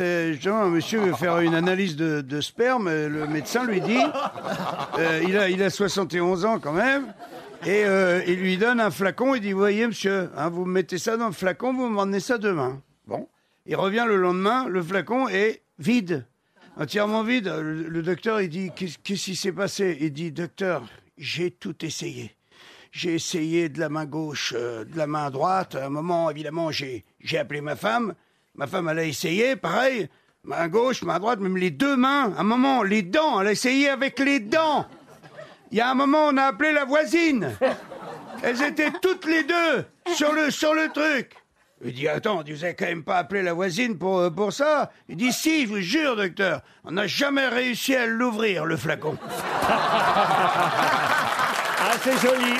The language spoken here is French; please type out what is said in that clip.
un monsieur veut faire une analyse de, sperme. euh, Le médecin lui dit, euh, il, a, il a 71 ans quand même, et euh, il lui donne un flacon. Il dit, voyez monsieur, hein, vous mettez ça dans le flacon, vous m'emmenez ça demain. Bon, il revient le lendemain, le flacon est vide, entièrement vide. Le, docteur, il dit, qu'est-ce qui s'est passé? Il dit, docteur, j'ai tout essayé. J'ai essayé de la main gauche, de la main droite. À un moment, évidemment, j'ai appelé ma femme. Ma femme, elle a essayé, pareil. Main gauche, main droite, même les deux mains. À un moment, les dents, elle a essayé avec les dents. Il y a un moment, on a appelé la voisine. Elles étaient toutes les deux sur le, truc. Il dit, attends, vous avez quand même pas appelé la voisine pour, euh, pour ça? Il dit, si, je vous jure, docteur, on n'a jamais réussi à l'ouvrir, le flacon. Ah, c'est joli.